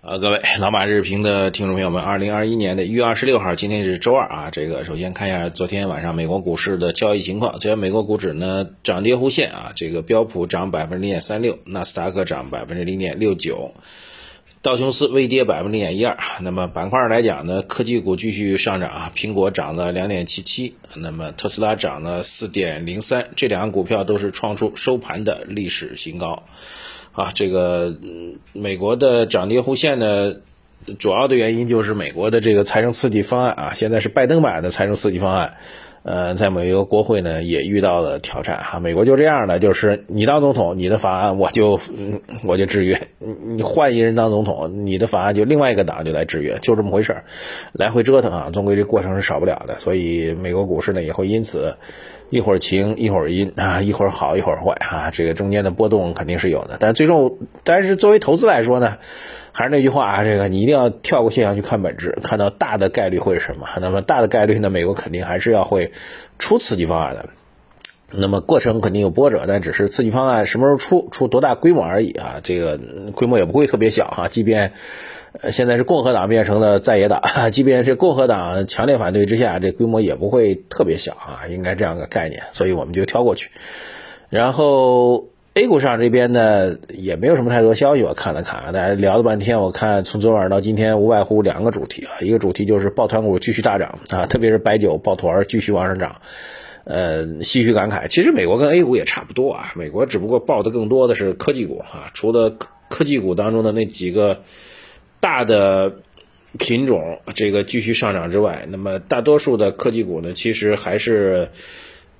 呃，各位老马日评的听众朋友们，二零二一年的一月二十六号，今天是周二啊。这个首先看一下昨天晚上美国股市的交易情况。昨天美国股指呢涨跌互现啊，这个标普涨百分之零点三六，纳斯达克涨百分之零点六九，道琼斯微跌百分之零点一二。那么板块来讲呢，科技股继续上涨啊，苹果涨了两点七七，那么特斯拉涨了四点零三，这两个股票都是创出收盘的历史新高。啊，这个美国的涨跌互现呢，主要的原因就是美国的这个财政刺激方案啊，现在是拜登版的财政刺激方案，呃，在美国国会呢也遇到了挑战哈。美国就这样的，就是你当总统，你的法案我就我就制约；你换一人当总统，你的法案就另外一个党就来制约，就这么回事儿，来回折腾啊，总归这过程是少不了的。所以美国股市呢也会因此。一会儿晴一会儿阴啊，一会儿好一会儿坏啊，这个中间的波动肯定是有的。但最终，但是作为投资来说呢，还是那句话啊，这个你一定要跳过现象去看本质，看到大的概率会是什么。那么大的概率呢，美国肯定还是要会出刺激方案的。那么过程肯定有波折，但只是刺激方案什么时候出，出多大规模而已啊。这个规模也不会特别小哈，即便。现在是共和党变成了在野党，即便是共和党强烈反对之下，这规模也不会特别小啊，应该这样个概念，所以我们就跳过去。然后 A 股上这边呢，也没有什么太多消息，我看了看，大家聊了半天，我看从昨晚到今天，无外乎两个主题啊，一个主题就是抱团股继续大涨啊，特别是白酒抱团继续往上涨，呃，唏嘘感慨。其实美国跟 A 股也差不多啊，美国只不过抱的更多的是科技股啊，除了科技股当中的那几个。大的品种这个继续上涨之外，那么大多数的科技股呢，其实还是，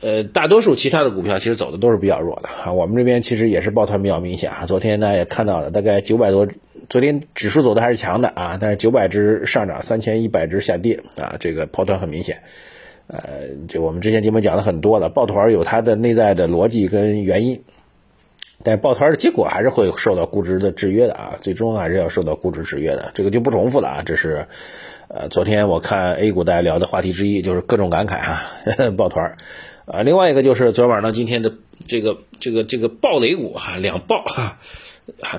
呃，大多数其他的股票其实走的都是比较弱的啊。我们这边其实也是抱团比较明显啊。昨天呢也看到了，大概九百多，昨天指数走的还是强的啊，但是九百只上涨，三千一百只下跌啊，这个抱团很明显。呃，就我们之前节目讲的很多了，抱团有它的内在的逻辑跟原因。但是抱团的结果还是会受到估值的制约的啊，最终还是要受到估值制约的，这个就不重复了啊。这是，呃，昨天我看 A 股大家聊的话题之一，就是各种感慨哈，抱团啊。另外一个就是昨晚上到今天的这个这个这个暴雷股啊，两暴啊，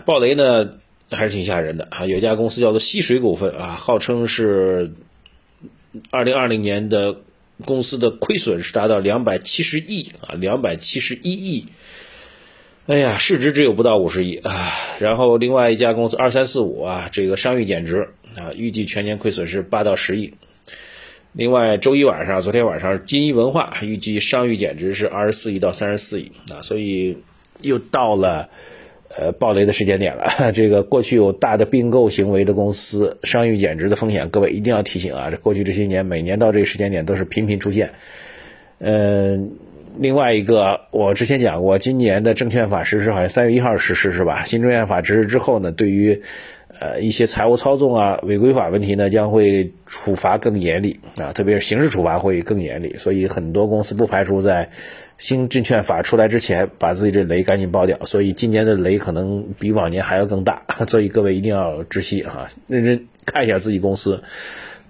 暴雷呢还是挺吓人的啊。有一家公司叫做西水股份啊，号称是二零二零年的公司的亏损是达到两百七十亿啊，两百七十一亿。哎呀，市值只有不到五十亿啊！然后另外一家公司二三四五啊，这个商誉减值啊，预计全年亏损是八到十亿。另外周一晚上，昨天晚上金一文化预计商誉减值是二十四亿到三十四亿啊，所以又到了呃暴雷的时间点了。这个过去有大的并购行为的公司，商誉减值的风险，各位一定要提醒啊！这过去这些年，每年到这个时间点都是频频出现，嗯。另外一个，我之前讲过，今年的证券法实施好像三月一号实施是吧？新证券法实施之后呢，对于呃一些财务操纵啊、违规法问题呢，将会处罚更严厉啊，特别是刑事处罚会更严厉。所以很多公司不排除在新证券法出来之前，把自己这雷赶紧爆掉。所以今年的雷可能比往年还要更大。所以各位一定要知悉啊，认真看一下自己公司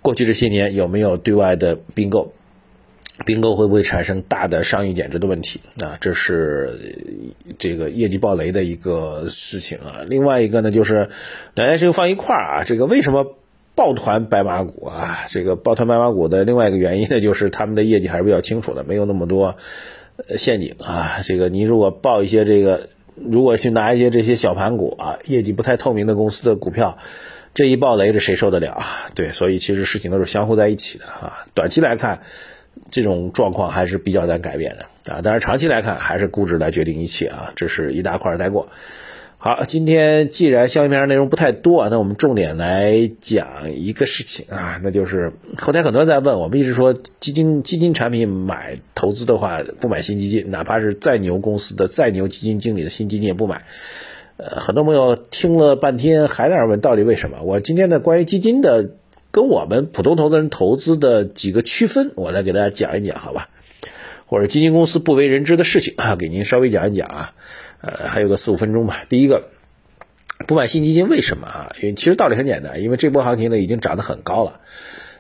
过去这些年有没有对外的并购。并购会不会产生大的商誉减值的问题啊？这是这个业绩暴雷的一个事情啊。另外一个呢，就是两件事情放一块儿啊。这个为什么抱团白马股啊？这个抱团白马股的另外一个原因呢，就是他们的业绩还是比较清楚的，没有那么多陷阱啊。这个你如果报一些这个，如果去拿一些这些小盘股啊，业绩不太透明的公司的股票，这一暴雷，这谁受得了啊？对，所以其实事情都是相互在一起的啊。短期来看。这种状况还是比较难改变的啊，但是长期来看还是估值来决定一切啊，这是一大块带过。好，今天既然消息面内容不太多啊，那我们重点来讲一个事情啊，那就是后台很多人在问，我们一直说基金基金产品买投资的话不买新基金，哪怕是再牛公司的再牛基金经理的新基金也不买。呃，很多朋友听了半天还在那问到底为什么？我今天的关于基金的。跟我们普通投资人投资的几个区分，我来给大家讲一讲，好吧？或者基金公司不为人知的事情啊，给您稍微讲一讲啊。呃，还有个四五分钟吧。第一个，不买新基金为什么啊？因为其实道理很简单，因为这波行情呢已经涨得很高了。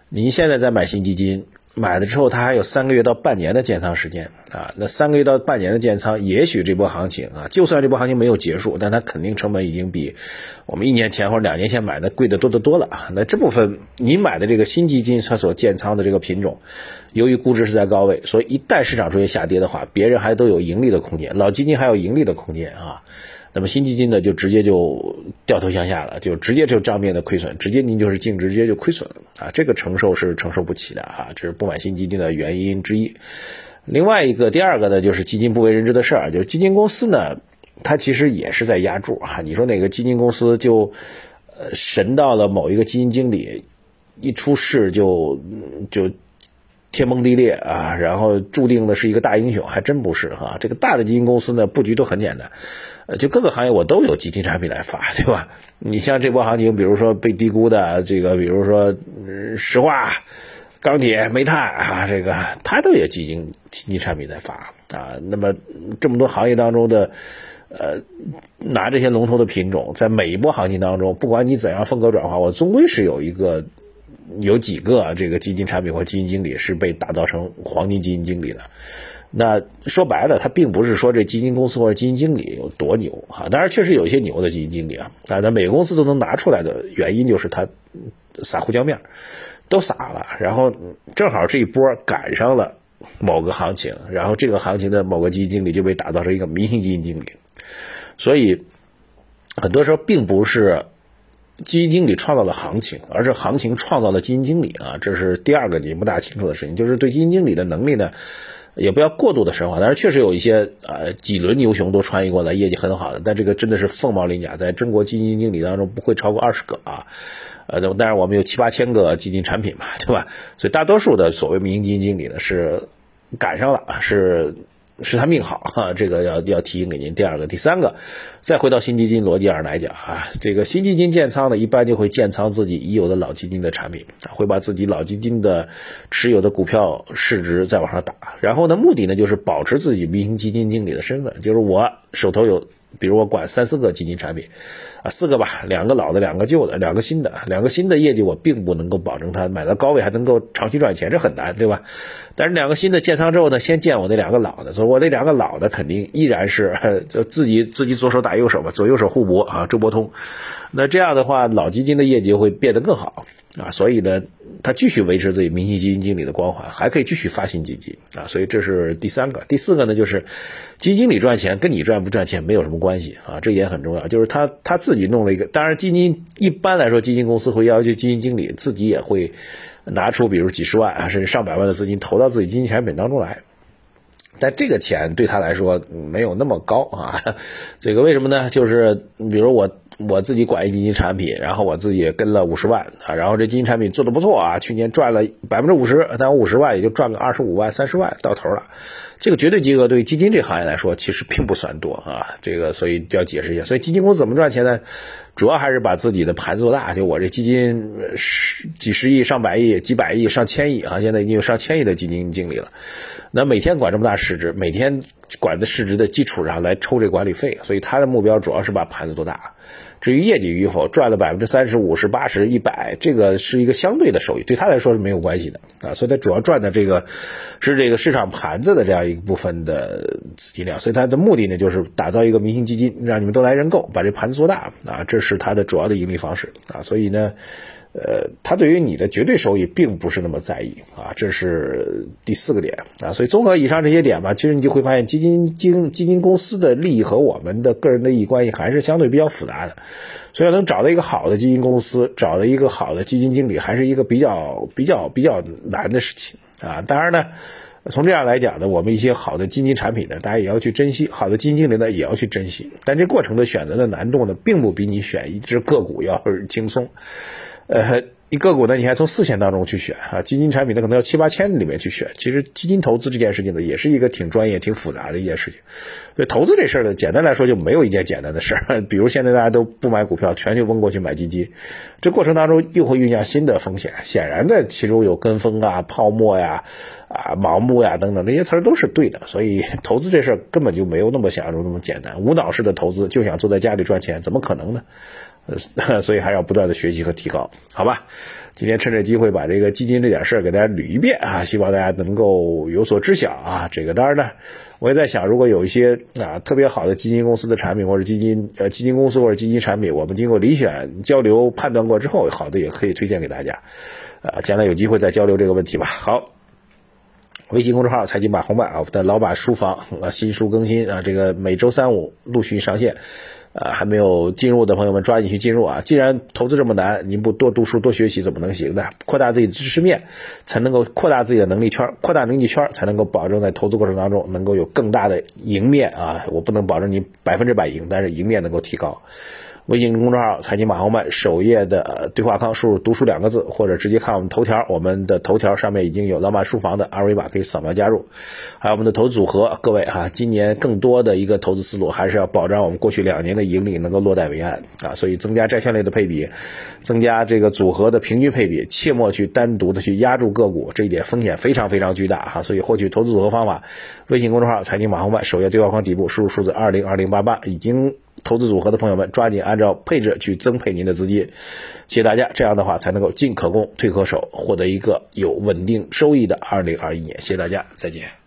您现在在买新基金，买了之后，它还有三个月到半年的建仓时间啊。那三个月到半年的建仓，也许这波行情啊，就算这波行情没有结束，但它肯定成本已经比我们一年前或者两年前买的贵的多得多了。那这部分你买的这个新基金它所建仓的这个品种，由于估值是在高位，所以一旦市场出现下跌的话，别人还都有盈利的空间，老基金还有盈利的空间啊。那么新基金呢，就直接就掉头向下了，就直接就账面的亏损，直接您就是净值直接就亏损了啊，这个承受是承受不起的啊，这是不买新基金的原因之一。另外一个，第二个呢，就是基金不为人知的事儿，就是基金公司呢，它其实也是在压注啊。你说哪个基金公司就呃神到了某一个基金经理一出事就就。天崩地裂啊，然后注定的是一个大英雄，还真不是哈。这个大的基金公司呢，布局都很简单，呃，就各个行业我都有基金产品来发，对吧？你像这波行情，比如说被低估的这个，比如说石化、钢铁、煤炭啊，这个它都有基金基金产品在发啊。那么这么多行业当中的，呃，拿这些龙头的品种，在每一波行情当中，不管你怎样风格转化，我终归是有一个。有几个这个基金产品或基金经理是被打造成黄金基金经理的？那说白了，他并不是说这基金公司或者基金经理有多牛哈，当然确实有一些牛的基金经理啊，啊，那每个公司都能拿出来的原因就是他撒胡椒面，都撒了，然后正好这一波赶上了某个行情，然后这个行情的某个基金经理就被打造成一个明星基金经理，所以很多时候并不是。基金经理创造了行情，而是行情创造了基金经理啊，这是第二个你不大清楚的事情，就是对基金经理的能力呢，也不要过度的神话。但是确实有一些啊几轮牛熊都穿越过来，业绩很好的，但这个真的是凤毛麟角，在中国基金经理当中不会超过二十个啊，呃，当然我们有七八千个基金产品嘛，对吧？所以大多数的所谓明星基金经理呢是赶上了，是。是他命好哈，这个要要提醒给您。第二个、第三个，再回到新基金逻辑上来讲啊，这个新基金建仓呢，一般就会建仓自己已有的老基金的产品，会把自己老基金的持有的股票市值再往上打，然后呢，目的呢就是保持自己明星基金经理的身份，就是我手头有。比如我管三四个基金产品，啊，四个吧，两个老的，两个旧的，两个新的，两个新的业绩我并不能够保证它买到高位还能够长期赚钱，这很难，对吧？但是两个新的建仓之后呢，先建我那两个老的，所以我那两个老的肯定依然是 就自己自己左手打右手吧，左右手互搏啊，周伯通。那这样的话，老基金的业绩会变得更好啊，所以呢。他继续维持自己明星基金经理的光环，还可以继续发行基金啊，所以这是第三个。第四个呢，就是基金经理赚钱跟你赚不赚钱没有什么关系啊，这也很重要。就是他他自己弄了一个，当然基金一般来说，基金公司会要求基金经理自己也会拿出，比如几十万啊，甚至上百万的资金投到自己基金产品当中来，但这个钱对他来说没有那么高啊。这个为什么呢？就是比如我。我自己管一基金产品，然后我自己跟了五十万啊，然后这基金产品做的不错啊，去年赚了百分之五十，但我五十万也就赚个二十五万、三十万到头了，这个绝对金额对于基金这行业来说其实并不算多啊，这个所以要解释一下。所以基金公司怎么赚钱呢？主要还是把自己的盘做大，就我这基金十几十亿、上百亿、几百亿、上千亿啊，现在已经有上千亿的基金经理了，那每天管这么大市值，每天管的市值的基础上来抽这管理费，所以他的目标主要是把盘子做大。至于业绩与否，赚了百分之三十五、十、八十、一百，这个是一个相对的收益，对他来说是没有关系的啊。所以它主要赚的这个是这个市场盘子的这样一部分的资金量。所以它的目的呢，就是打造一个明星基金，让你们都来认购，把这盘子做大啊。这是它的主要的盈利方式啊。所以呢。呃，他对于你的绝对收益并不是那么在意啊，这是第四个点啊。所以综合以上这些点吧，其实你就会发现，基金经基金公司的利益和我们的个人的利益关系还是相对比较复杂的。所以能找到一个好的基金公司，找到一个好的基金经理，还是一个比较比较比较难的事情啊。当然呢，从这样来讲呢，我们一些好的基金产品呢，大家也要去珍惜；好的基金经理呢，也要去珍惜。但这过程的选择的难度呢，并不比你选一只个股要轻松。呃，一个股呢，你还从四千当中去选啊，基金产品呢可能要七八千里面去选。其实基金投资这件事情呢，也是一个挺专业、挺复杂的一件事情。所以投资这事儿呢，简单来说就没有一件简单的事儿。比如现在大家都不买股票，全就嗡过去买基金，这过程当中又会酝酿新的风险。显然的，其中有跟风啊、泡沫呀、啊盲目呀等等这些词儿都是对的。所以投资这事儿根本就没有那么想象中那么简单。无脑式的投资就想坐在家里赚钱，怎么可能呢？呃，所以还要不断的学习和提高，好吧？今天趁这机会把这个基金这点事儿给大家捋一遍啊，希望大家能够有所知晓啊。这个当然呢，我也在想，如果有一些啊特别好的基金公司的产品或者基金呃基金公司或者基金产品，我们经过遴选、交流、判断过之后，好的也可以推荐给大家，啊，将来有机会再交流这个问题吧。好。微信公众号“财经马红版”啊，我的老马书房啊，新书更新啊，这个每周三五陆续上线，啊，还没有进入的朋友们抓紧去进入啊！既然投资这么难，您不多读书多学习怎么能行呢？扩大自己的知识面，才能够扩大自己的能力圈，扩大能力圈才能够保证在投资过程当中能够有更大的赢面啊！我不能保证你百分之百赢，但是赢面能够提高。微信公众号“财经马后曼”首页的对话框输入“读书”两个字，或者直接看我们头条，我们的头条上面已经有老马书房的二维码可以扫描加入。还有我们的投资组合，各位哈，今年更多的一个投资思路还是要保障我们过去两年的盈利能够落袋为安啊，所以增加债券类的配比，增加这个组合的平均配比，切莫去单独的去压住个股，这一点风险非常非常巨大哈。所以获取投资组合方法，微信公众号“财经马后曼”首页对话框底部输入数字二零二零八八已经。投资组合的朋友们，抓紧按照配置去增配您的资金，谢谢大家。这样的话，才能够进可攻，退可守，获得一个有稳定收益的二零二一年。谢谢大家，再见。